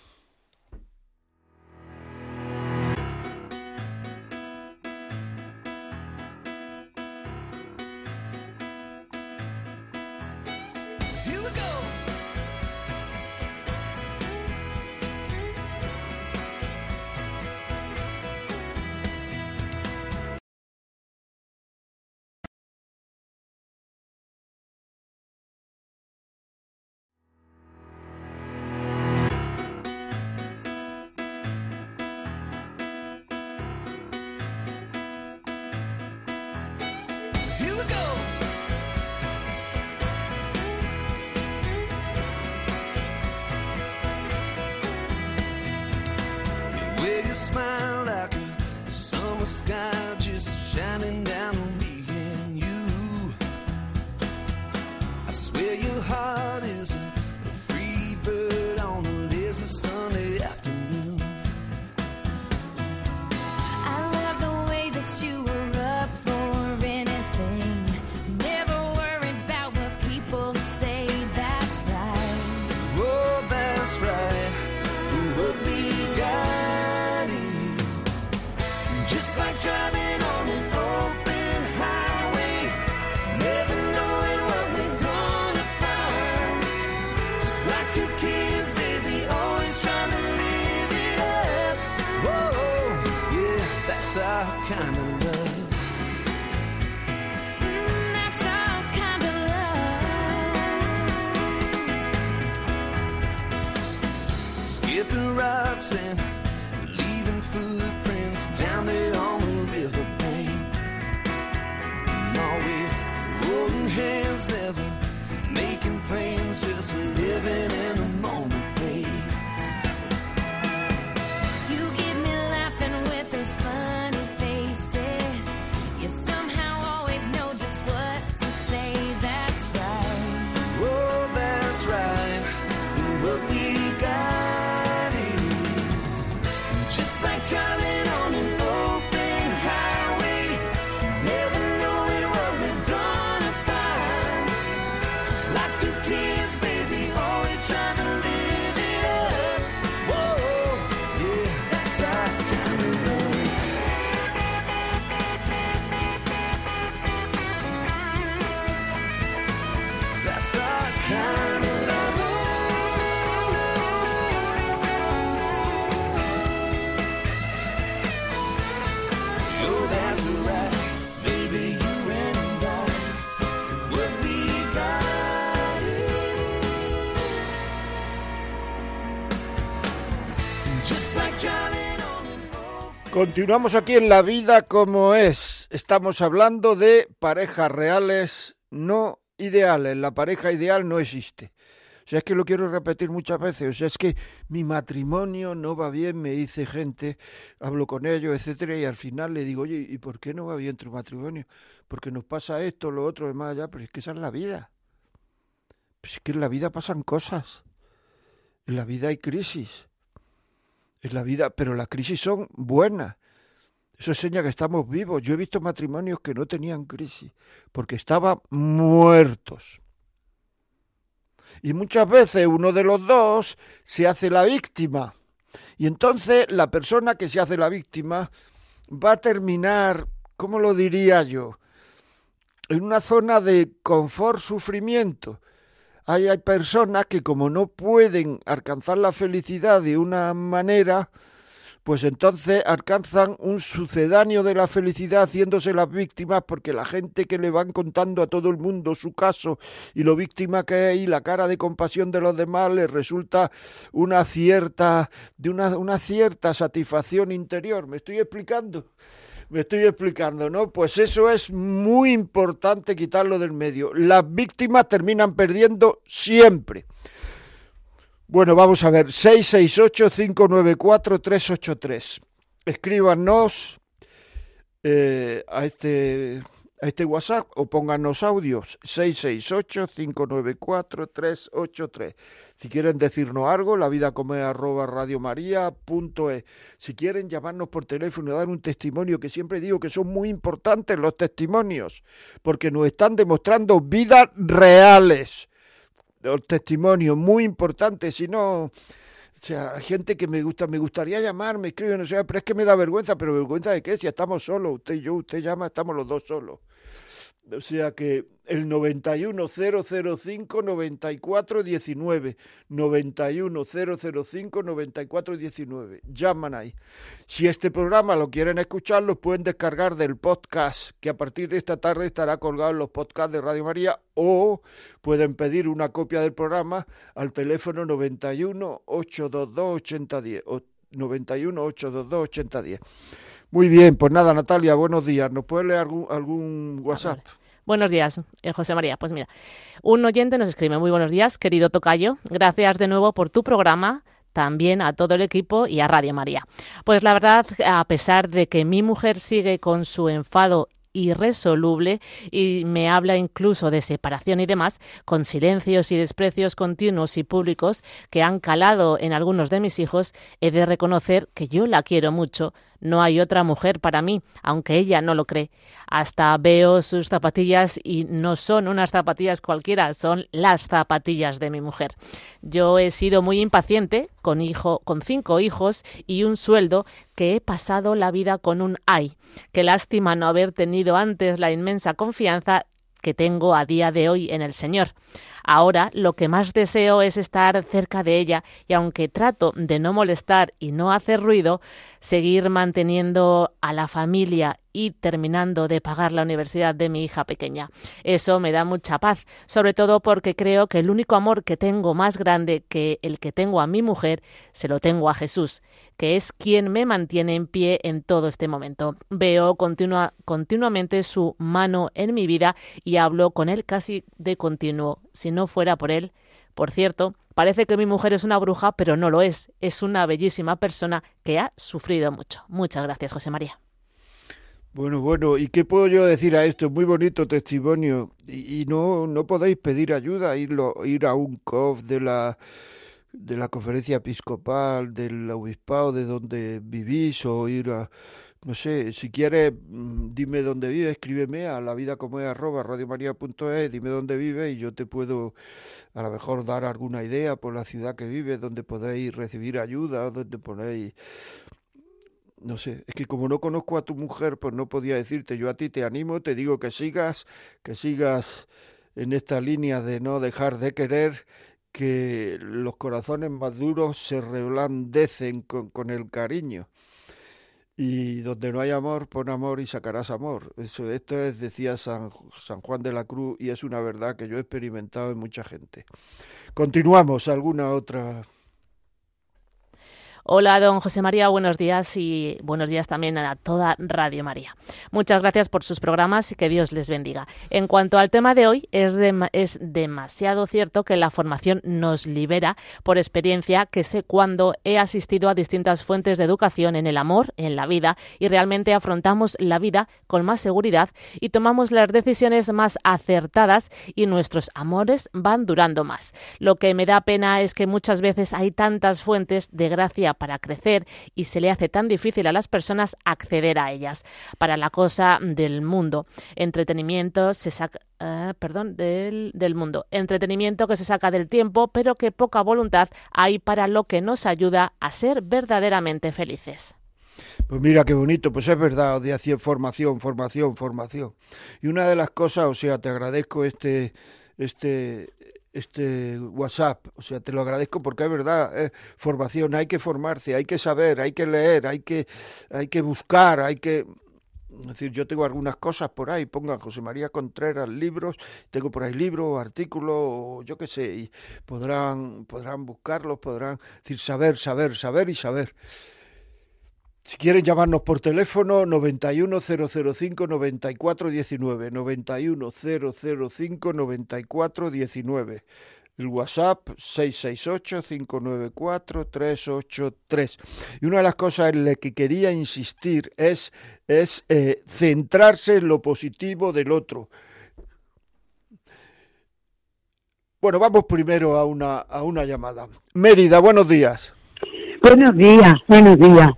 Continuamos aquí en La Vida como es. estamos hablando de parejas reales no ideales. La pareja ideal no existe. O sea, es que lo quiero repetir muchas veces. O sea, es que mi matrimonio no va bien, me dice gente, hablo con ellos, etcétera, y al final le digo, oye, ¿y por qué no va bien tu matrimonio? Porque nos pasa esto, lo otro, demás allá, pero es que esa es la vida. Pues es que en la vida pasan cosas. En la vida hay crisis. En la vida, pero las crisis son buenas. Eso enseña que estamos vivos. Yo he visto matrimonios que no tenían crisis porque estaban muertos. Y muchas veces uno de los dos se hace la víctima. Y entonces la persona que se hace la víctima va a terminar, ¿cómo lo diría yo? En una zona de confort, sufrimiento. Hay, hay personas que como no pueden alcanzar la felicidad de una manera, pues entonces alcanzan un sucedáneo de la felicidad haciéndose las víctimas porque la gente que le van contando a todo el mundo su caso y lo víctima que es y la cara de compasión de los demás les resulta una cierta de una, una cierta satisfacción interior. ¿Me estoy explicando? Me estoy explicando, ¿no? Pues eso es muy importante quitarlo del medio. Las víctimas terminan perdiendo siempre. Bueno, vamos a ver, 668-594-383. Escríbanos eh, a, este, a este WhatsApp o pónganos audios 668-594-383. Si quieren decirnos algo, la vida come arroba radiomaria.es. Si quieren llamarnos por teléfono y dar un testimonio, que siempre digo que son muy importantes los testimonios, porque nos están demostrando vidas reales testimonio muy importante, si no, o sea, gente que me gusta, me gustaría llamar, me escriben, o sea, pero es que me da vergüenza, pero vergüenza de qué, si estamos solos, usted y yo, usted llama, estamos los dos solos. O sea que el 91005 9419 91005 9419 llaman ahí. Si este programa lo quieren escuchar, lo pueden descargar del podcast, que a partir de esta tarde estará colgado en los podcasts de Radio María, o pueden pedir una copia del programa al teléfono 91 822 8010 o 91 822 8010. Muy bien, pues nada, Natalia, buenos días. ¿Nos puede leer algún, algún WhatsApp? Buenos días, eh, José María. Pues mira, un oyente nos escribe, muy buenos días, querido Tocayo. Gracias de nuevo por tu programa también a todo el equipo y a Radio María. Pues la verdad, a pesar de que mi mujer sigue con su enfado irresoluble y me habla incluso de separación y demás, con silencios y desprecios continuos y públicos que han calado en algunos de mis hijos, he de reconocer que yo la quiero mucho, no hay otra mujer para mí, aunque ella no lo cree. Hasta veo sus zapatillas y no son unas zapatillas cualquiera, son las zapatillas de mi mujer. Yo he sido muy impaciente con hijo, con cinco hijos y un sueldo que he pasado la vida con un ay. Qué lástima no haber tenido antes la inmensa confianza que tengo a día de hoy en el Señor. Ahora lo que más deseo es estar cerca de ella y aunque trato de no molestar y no hacer ruido, seguir manteniendo a la familia y terminando de pagar la universidad de mi hija pequeña. Eso me da mucha paz, sobre todo porque creo que el único amor que tengo más grande que el que tengo a mi mujer, se lo tengo a Jesús, que es quien me mantiene en pie en todo este momento. Veo continua, continuamente su mano en mi vida y hablo con él casi de continuo. Si fuera por él, por cierto, parece que mi mujer es una bruja, pero no lo es. Es una bellísima persona que ha sufrido mucho. Muchas gracias, José María. Bueno, bueno, ¿y qué puedo yo decir a esto? Muy bonito testimonio. Y, no, no podéis pedir ayuda, irlo, ir a un COF de la de la conferencia episcopal, del obispado de donde vivís, o ir a, no sé, si quieres, mm, dime dónde vive, escríbeme a la vida como es arroba radiomaria.es, dime dónde vive y yo te puedo a lo mejor dar alguna idea por la ciudad que vives, donde podéis recibir ayuda, donde ponéis no sé, es que como no conozco a tu mujer, pues no podía decirte, yo a ti te animo, te digo que sigas, que sigas en esta línea de no dejar de querer, que los corazones más duros se reblandecen con el cariño. Y donde no hay amor, pon amor y sacarás amor. Eso, esto es, decía San, San Juan de la Cruz, y es una verdad que yo he experimentado en mucha gente. Continuamos, ¿alguna otra Hola, don José María, buenos días y buenos días también a toda Radio María. Muchas gracias por sus programas y que Dios les bendiga. En cuanto al tema de hoy, es, es demasiado cierto que la formación nos libera por experiencia que sé cuando he asistido a distintas fuentes de educación en el amor, en la vida, y realmente afrontamos la vida con más seguridad y tomamos las decisiones más acertadas y nuestros amores van durando más. Lo que me da pena es que muchas veces hay tantas fuentes de gracia para crecer y se le hace tan difícil a las personas acceder a ellas. Para la cosa del mundo, entretenimiento se saca, eh, perdón, del, del mundo, entretenimiento que se saca del tiempo, pero que poca voluntad hay para lo que nos ayuda a ser verdaderamente felices. Pues mira qué bonito, pues es verdad, de hacer formación, formación, formación. Y una de las cosas, o sea, te agradezco este, este, este WhatsApp. O sea, te lo agradezco porque es verdad, eh, formación, hay que formarse, hay que saber, hay que leer, hay que, hay que buscar, hay que... Es decir, yo tengo algunas cosas por ahí, pongan José María Contreras libros, tengo por ahí libros, artículos, yo qué sé, y podrán, podrán buscarlos, podrán decir saber, saber, saber y saber. Si quieren llamarnos por teléfono, 91005-9419, 91005-9419. El WhatsApp 668-594-383. Y una de las cosas en las que quería insistir es, es eh, centrarse en lo positivo del otro. Bueno, vamos primero a una, a una llamada. Mérida, buenos días. Buenos días, buenos días.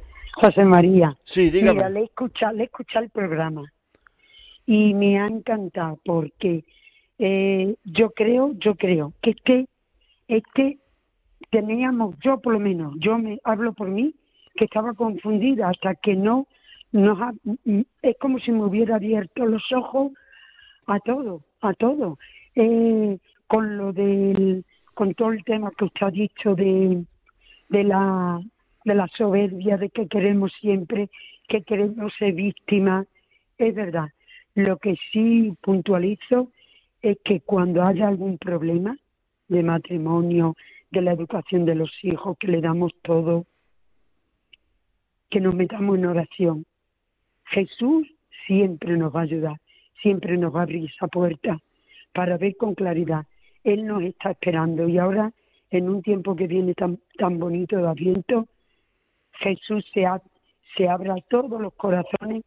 José María. Sí, dígame. Mira, le he escuchado, le he escuchado el programa y me ha encantado porque eh, yo creo, yo creo que es que es que teníamos, yo por lo menos, yo me hablo por mí, que estaba confundida hasta que no nos ha, es como si me hubiera abierto los ojos a todo, a todo, eh, con lo del, con todo el tema que usted ha dicho de, de la de la soberbia, de que queremos siempre, que queremos ser víctimas. Es verdad. Lo que sí puntualizo es que cuando haya algún problema de matrimonio, de la educación de los hijos, que le damos todo, que nos metamos en oración. Jesús siempre nos va a ayudar, siempre nos va a abrir esa puerta para ver con claridad. Él nos está esperando y ahora, en un tiempo que viene tan, tan bonito de Adviento, Jesús se, se abra todos los corazones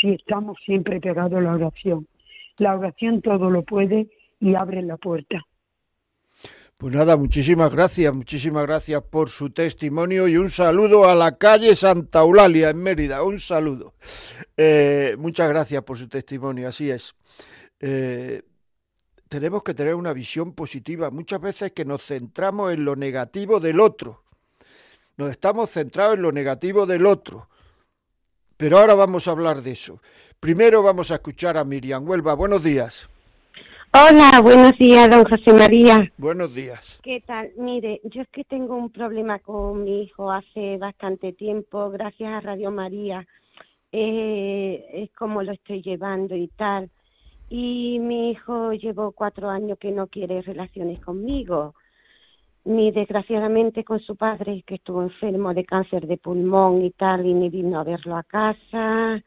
si estamos siempre pegados a la oración. La oración todo lo puede y abre la puerta. Pues nada, muchísimas gracias, muchísimas gracias por su testimonio y un saludo a la calle Santa Eulalia en Mérida, un saludo. Eh, muchas gracias por su testimonio, así es. Eh, tenemos que tener una visión positiva. Muchas veces que nos centramos en lo negativo del otro nos estamos centrados en lo negativo del otro. Pero ahora vamos a hablar de eso. Primero vamos a escuchar a Miriam Huelva. Buenos días. Hola, buenos días, don José María. Buenos días. ¿Qué tal? Mire, yo es que tengo un problema con mi hijo hace bastante tiempo, gracias a Radio María. Eh, es como lo estoy llevando y tal. Y mi hijo llevó cuatro años que no quiere relaciones conmigo ni desgraciadamente con su padre que estuvo enfermo de cáncer de pulmón y tal y ni vino a verlo a casa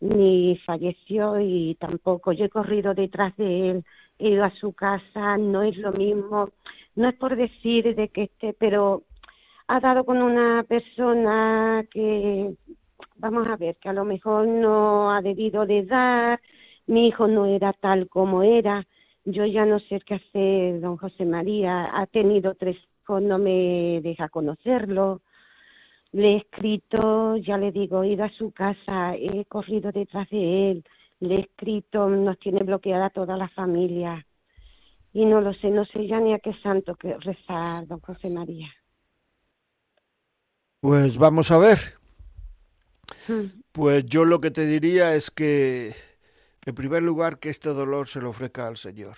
ni falleció y tampoco. Yo he corrido detrás de él he ido a su casa no es lo mismo. No es por decir de que esté pero ha dado con una persona que vamos a ver que a lo mejor no ha debido de dar mi hijo no era tal como era yo ya no sé qué hacer, don José María. Ha tenido tres hijos, no me deja conocerlo. Le he escrito, ya le digo, he ido a su casa, he corrido detrás de él, le he escrito, nos tiene bloqueada toda la familia. Y no lo sé, no sé ya ni a qué santo que rezar, don José María. Pues vamos a ver. Hmm. Pues yo lo que te diría es que en primer lugar, que este dolor se lo ofrezca al Señor.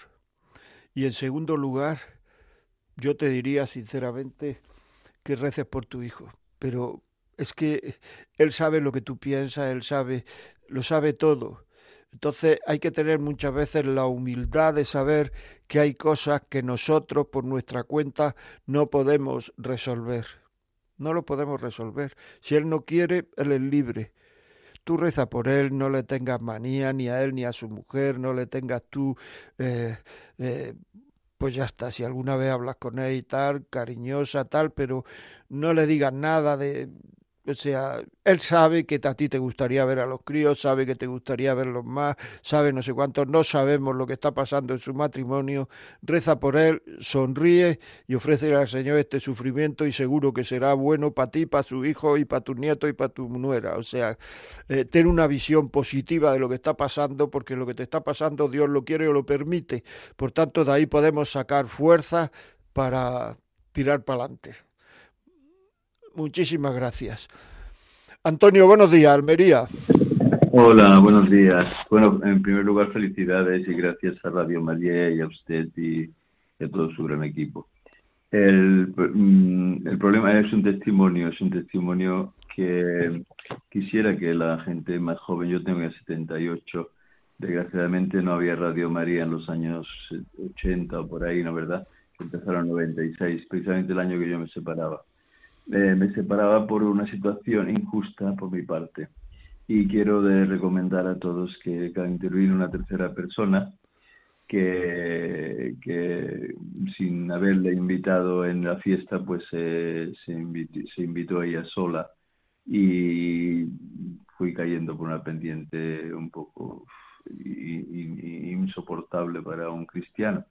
Y en segundo lugar, yo te diría sinceramente que reces por tu hijo. Pero es que Él sabe lo que tú piensas, Él sabe, lo sabe todo. Entonces hay que tener muchas veces la humildad de saber que hay cosas que nosotros por nuestra cuenta no podemos resolver. no lo podemos resolver. Si él no quiere, él es libre. Tú reza por él, no le tengas manía ni a él ni a su mujer, no le tengas tú, eh, eh, pues ya está, si alguna vez hablas con él y tal, cariñosa, tal, pero no le digas nada de, o sea, él sabe que a ti te gustaría ver a los críos, sabe que te gustaría verlos más, sabe no sé cuántos, no sabemos lo que está pasando en su matrimonio, reza por él, sonríe y ofrece al Señor este sufrimiento y seguro que será bueno para ti, para su hijo y para tu nieto y para tu nuera. O sea, eh, ten una visión positiva de lo que está pasando porque lo que te está pasando Dios lo quiere o lo permite. Por tanto, de ahí podemos sacar fuerza para tirar para adelante. Muchísimas gracias. Antonio, buenos días, Almería. Hola, buenos días. Bueno, en primer lugar, felicidades y gracias a Radio María y a usted y a todo su gran equipo. El, mm, el problema es un testimonio, es un testimonio que quisiera que la gente más joven, yo tengo ya 78, desgraciadamente no había Radio María en los años 80 o por ahí, ¿no verdad? Empezaron en 96, precisamente el año que yo me separaba. Eh, me separaba por una situación injusta por mi parte. Y quiero recomendar a todos que cada intervenir una tercera persona que, que sin haberle invitado en la fiesta, pues eh, se, invitó, se invitó ella sola y fui cayendo por una pendiente un poco insoportable para un cristiano.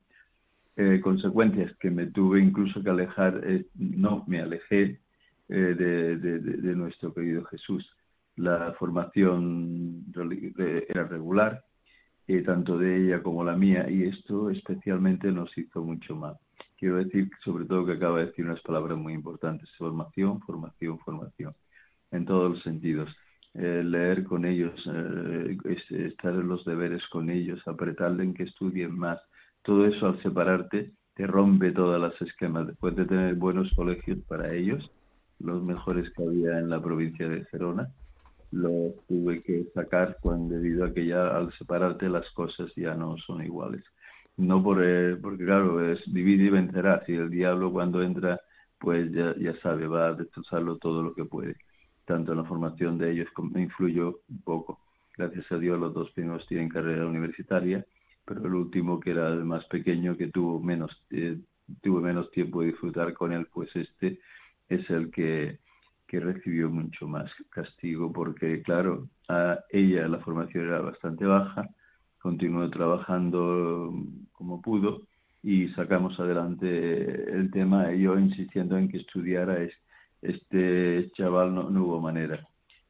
Eh, consecuencias que me tuve incluso que alejar, no, me alejé eh, de, nuestro querido Jesús. La formación era regular, eh, tanto de ella como la mía, y esto especialmente nos hizo mucho mal. Quiero decir, sobre todo, que acaba de decir unas palabras muy importantes, formación, formación, formación, en todos los sentidos. Eh, leer con ellos, estar en los deberes con ellos, apretarle que estudien más. Todo eso al separarte te rompe todas las esquemas. Después de tener buenos colegios para ellos, los mejores que había en la provincia de Gerona. Los tuve que sacar cuando, debido a que ya al separarte las cosas ya no son iguales. No por, eh, porque claro, es dividir y vencerá. Si el diablo cuando entra, pues ya, ya sabe, va a destrozarlo todo lo que puede. Tanto en la formación de ellos como influyó un poco. Gracias a Dios los dos primeros tienen carrera universitaria, pero el último que era el más pequeño que tuvo menos, eh, tuvo menos tiempo de disfrutar con él, pues este es el que, que recibió mucho más castigo porque, claro, a ella la formación era bastante baja, continuó trabajando como pudo y sacamos adelante el tema, yo insistiendo en que estudiara este chaval no, hubo manera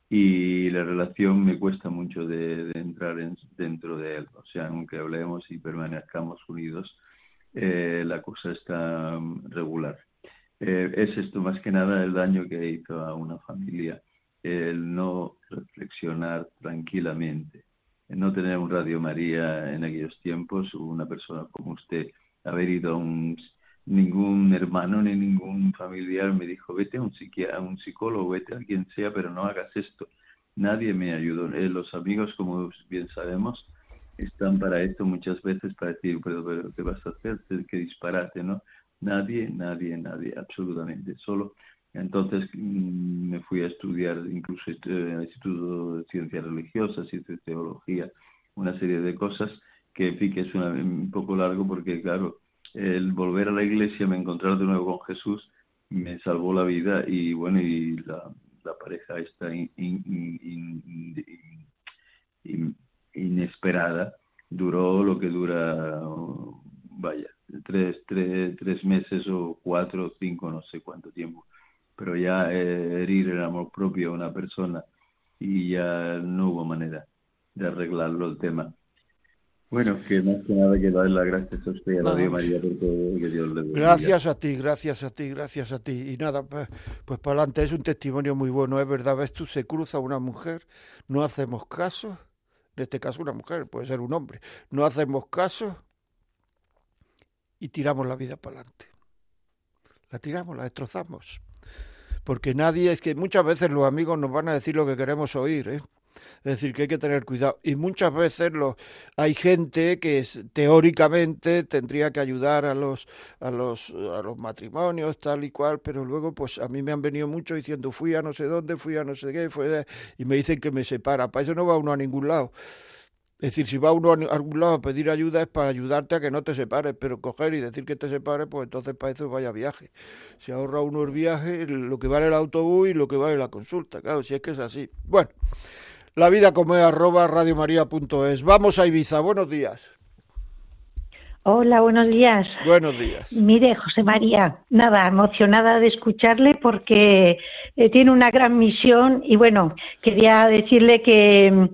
y la relación me cuesta mucho de, entrar dentro de él. O sea, aunque hablemos y permanezcamos unidos, eh, la cosa está regular. Eh, es esto más que nada el daño que hizo a una familia, el no reflexionar tranquilamente, el no tener un Radio María en aquellos tiempos, una persona como usted, haber ido a un ningún hermano ni ningún familiar me dijo vete a un psicólogo, vete a quien sea, pero no hagas esto. Nadie me ayudó. Eh, los amigos, como bien sabemos, están para esto muchas veces para decir, pero, pero ¿qué vas a hacer? ¿Qué disparate, no? Nadie, nadie, nadie, absolutamente. Solo entonces mm, me fui a estudiar incluso en el Instituto de Ciencias Religiosas y de Teología, una serie de cosas que en que es un poco largo porque, claro, el volver a la iglesia, me encontrar de nuevo con Jesús, me salvó la vida y bueno, y la, pareja esta inesperada duró lo que dura, vaya, tres, tres, tres meses o cuatro o cinco, no sé cuánto tiempo. Pero ya eh, herir el amor propio a una persona y ya no hubo manera de arreglarlo el tema. Bueno, que más que nada que darle las gracias a usted y a la María por todo que Dios le bendiga. Gracias a ti, gracias a ti, gracias a ti. Y nada, pues, pues para adelante es un testimonio muy bueno, es verdad, ves tú, se cruza una mujer, no hacemos caso, en este caso una mujer, puede ser un hombre, no hacemos caso y tiramos la vida para adelante. La tiramos, la destrozamos. Porque nadie, es que muchas veces los amigos nos van a decir lo que queremos oír, ¿eh? Es decir, que hay que tener cuidado. Y muchas veces los, hay gente que teóricamente tendría que ayudar a los, a, los, a los matrimonios, tal y cual, pero luego pues a mí me han venido mucho diciendo fui a no sé dónde, fui a no sé qué, fue, y me dicen que me separa. Para eso no va uno a ningún lado. Es decir, si va uno a algún lado a pedir ayuda es para ayudarte a que no te separes, pero coger y decir que te separes, pues entonces para eso vaya viaje. Se ahorra uno el viaje, lo que vale el autobús y lo que vale la consulta, claro, si es que es así. Bueno, la vida como es arroba radiomaria.es. Vamos a Ibiza, buenos días. Hola, buenos días. Buenos días. Mire, José María, nada, emocionada de escucharle porque eh, tiene una gran misión y bueno, quería decirle que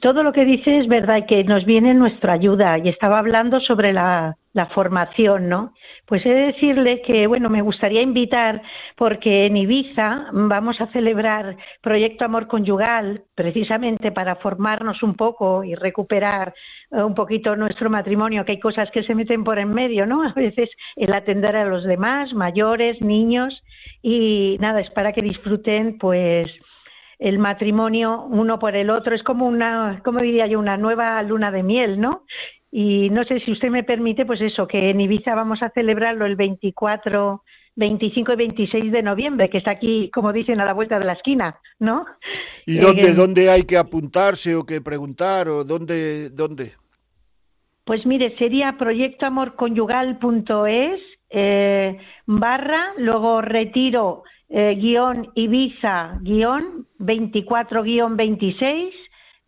todo lo que dice es verdad y que nos viene nuestra ayuda. Y estaba hablando sobre la, formación, ¿no? Pues he de decirle que, bueno, me gustaría invitar, porque en Ibiza vamos a celebrar Proyecto Amor Conyugal, precisamente para formarnos un poco y recuperar eh, un poquito nuestro matrimonio, que hay cosas que se meten por en medio, ¿no? A veces el atender a los demás, mayores, niños, y nada, es para que disfruten, pues, el matrimonio uno por el otro. Es como una, como diría yo, una nueva luna de miel, ¿no? Y no sé si usted me permite, pues eso, que en Ibiza vamos a celebrarlo el 24, 25 y 26 de noviembre, que está aquí, como dicen, a la vuelta de la esquina, ¿no? ¿Y dónde, eh, dónde hay que apuntarse o que preguntar o dónde, dónde? Pues mire, sería proyectoamorconyugal.es eh, barra, luego retiro eh, guion Ibiza, guion 24, guion 26,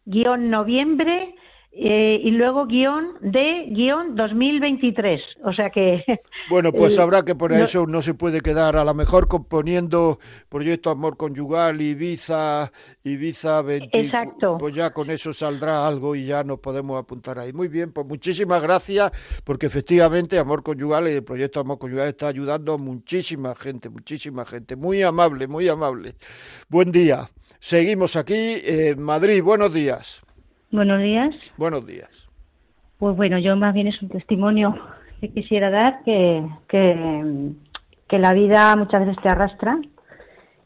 guion noviembre eh, y luego guion de guion 2023. O sea que... Bueno, pues habrá que poner eso, no se puede quedar a lo mejor componiendo Proyecto Amor Conyugal, Ibiza, Ibiza 20. Exacto. Pues ya con eso saldrá algo y ya nos podemos apuntar ahí. Muy bien, pues muchísimas gracias porque efectivamente Amor Conyugal y el Proyecto Amor Conyugal está ayudando a muchísima gente, muchísima gente. Muy amable, muy amable. Buen día. Seguimos aquí en Madrid. Buenos días. Buenos días. Buenos días. Pues bueno, yo más bien es un testimonio que quisiera dar que, que, la vida muchas veces te arrastra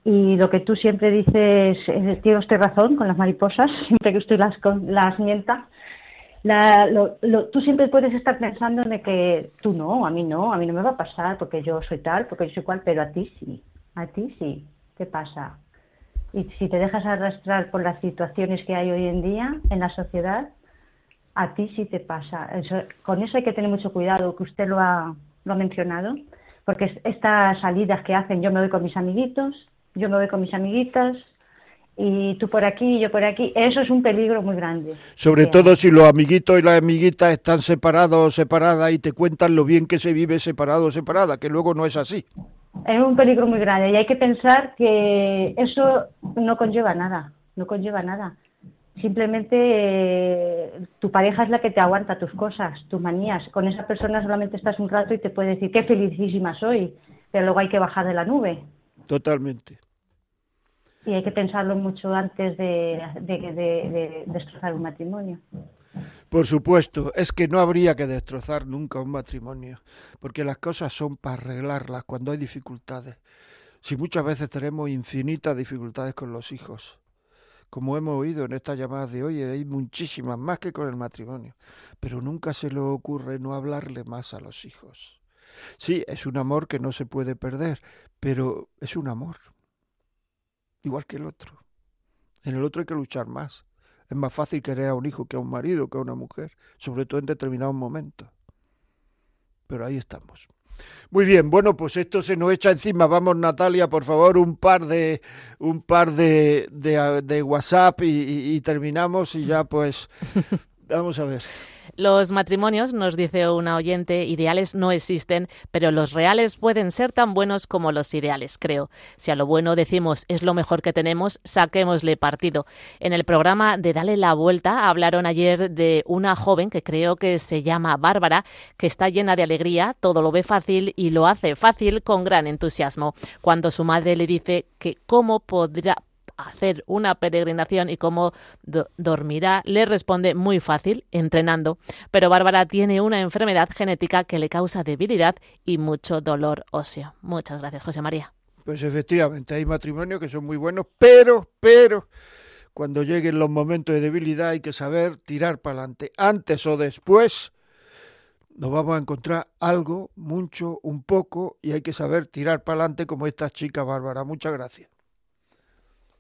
y lo que tú siempre dices, eh, tiene usted razón con las mariposas, siempre que usted las, las mienta, la, tú siempre puedes estar pensando en que tú no, a mí no, a mí no me va a pasar porque yo soy tal, porque yo soy cual, pero a ti sí, a ti sí, ¿qué pasa? Y si te dejas arrastrar por las situaciones que hay hoy en día en la sociedad, a ti sí te pasa. con eso hay que tener mucho cuidado, que usted lo ha, lo ha mencionado, porque estas salidas que hacen, yo me voy con mis amiguitos, yo me voy con mis amiguitas, y tú por aquí yo por aquí, eso es un peligro muy grande. Sobre todo si los amiguitos y las amiguitas están separados o separadas y te cuentan lo bien que se vive separado o separada, que luego no es así es un peligro muy grande y hay que pensar que eso no conlleva nada, no conlleva nada. Simplemente eh, tu pareja es la que te aguanta tus cosas, tus manías. Con esa persona solamente estás un rato y te puede decir qué felicísima soy, pero luego hay que bajar de la nube. Totalmente. Y hay que pensarlo mucho antes de, de destrozar un matrimonio. Por supuesto, es que no habría que destrozar nunca un matrimonio, porque las cosas son para arreglarlas cuando hay dificultades. Si muchas veces tenemos infinitas dificultades con los hijos, como hemos oído en esta llamada de hoy, hay muchísimas más que con el matrimonio, pero nunca se le ocurre no hablarle más a los hijos. Sí, es un amor que no se puede perder, pero es un amor, igual que el otro. En el otro hay que luchar más. Es más fácil querer a un hijo que a un marido, que a una mujer, sobre todo en determinados momentos. Pero ahí estamos. Muy bien, bueno, pues esto se nos echa encima. Vamos, Natalia, por favor, un par de un par de, de, WhatsApp y, y terminamos y ya pues vamos a ver. Los matrimonios, nos dice una oyente, ideales no existen, pero los reales pueden ser tan buenos como los ideales, creo. Si a lo bueno decimos es lo mejor que tenemos, saquémosle partido. En el programa de Dale la Vuelta hablaron ayer de una joven que creo que se llama Bárbara, que está llena de alegría, todo lo ve fácil y lo hace fácil con gran entusiasmo. Cuando su madre le dice que cómo podrá, hacer una peregrinación y cómo dormirá, le responde muy fácil, entrenando. Pero Bárbara tiene una enfermedad genética que le causa debilidad y mucho dolor óseo. Muchas gracias, José María. Pues efectivamente, hay matrimonios que son muy buenos, pero, pero, cuando lleguen los momentos de debilidad hay que saber tirar para adelante. Antes o después nos vamos a encontrar algo, mucho, un poco, y hay que saber tirar para adelante como esta chica Bárbara. Muchas gracias.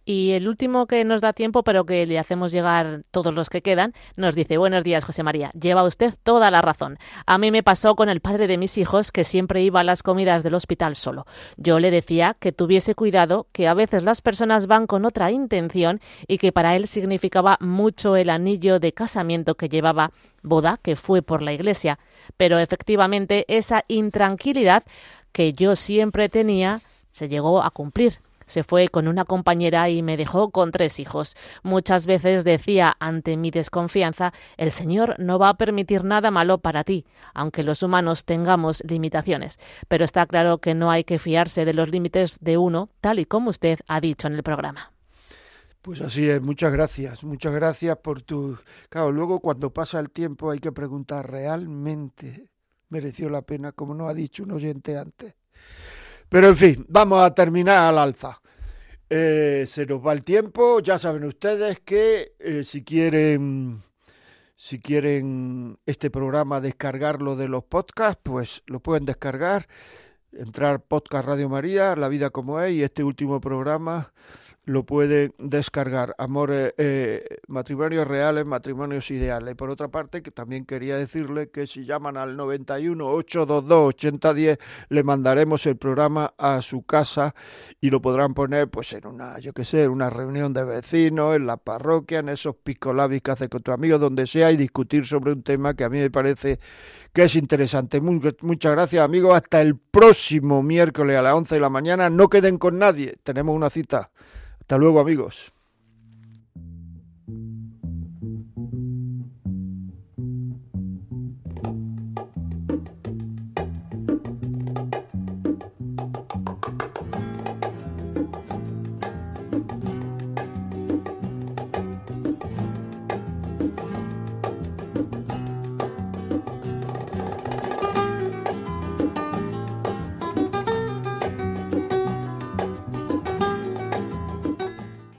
Y el último que nos da tiempo, pero que le hacemos llegar todos los que quedan, nos dice, buenos días, José María. Lleva usted toda la razón. A mí me pasó con el padre de mis hijos, que siempre iba a las comidas del hospital solo. Yo le decía que tuviese cuidado, que a veces las personas van con otra intención y que para él significaba mucho el anillo de casamiento que llevaba boda, que fue por la iglesia. Pero efectivamente esa intranquilidad que yo siempre tenía se llegó a cumplir se fue con una compañera y me dejó con tres hijos. Muchas veces decía ante mi desconfianza, el Señor no va a permitir nada malo para ti, aunque los humanos tengamos limitaciones. Pero está claro que no hay que fiarse de los límites de uno, tal y como usted ha dicho en el programa. Pues así es, muchas gracias, muchas gracias por tu... Claro, luego cuando pasa el tiempo hay que preguntar, ¿realmente mereció la pena, como no ha dicho un oyente antes? Pero en fin, vamos a terminar al alza. Eh, se nos va el tiempo, ya saben ustedes que eh, si quieren si quieren este programa descargarlo de los podcasts, pues lo pueden descargar, entrar podcast Radio María, La vida como es y este último programa lo pueden descargar. Amores, eh, matrimonios reales, matrimonios ideales. Por otra parte, que también quería decirle que si llaman al 91 822 8010 le mandaremos el programa a su casa y lo podrán poner pues en una, yo qué sé, en una reunión de vecinos, en la parroquia, en esos picolabis que hace con tu amigo, donde sea, y discutir sobre un tema que a mí me parece que es interesante. muchas gracias, amigos. Hasta el próximo miércoles a las 11 de la mañana. No queden con nadie. Tenemos una cita. Hasta luego amigos.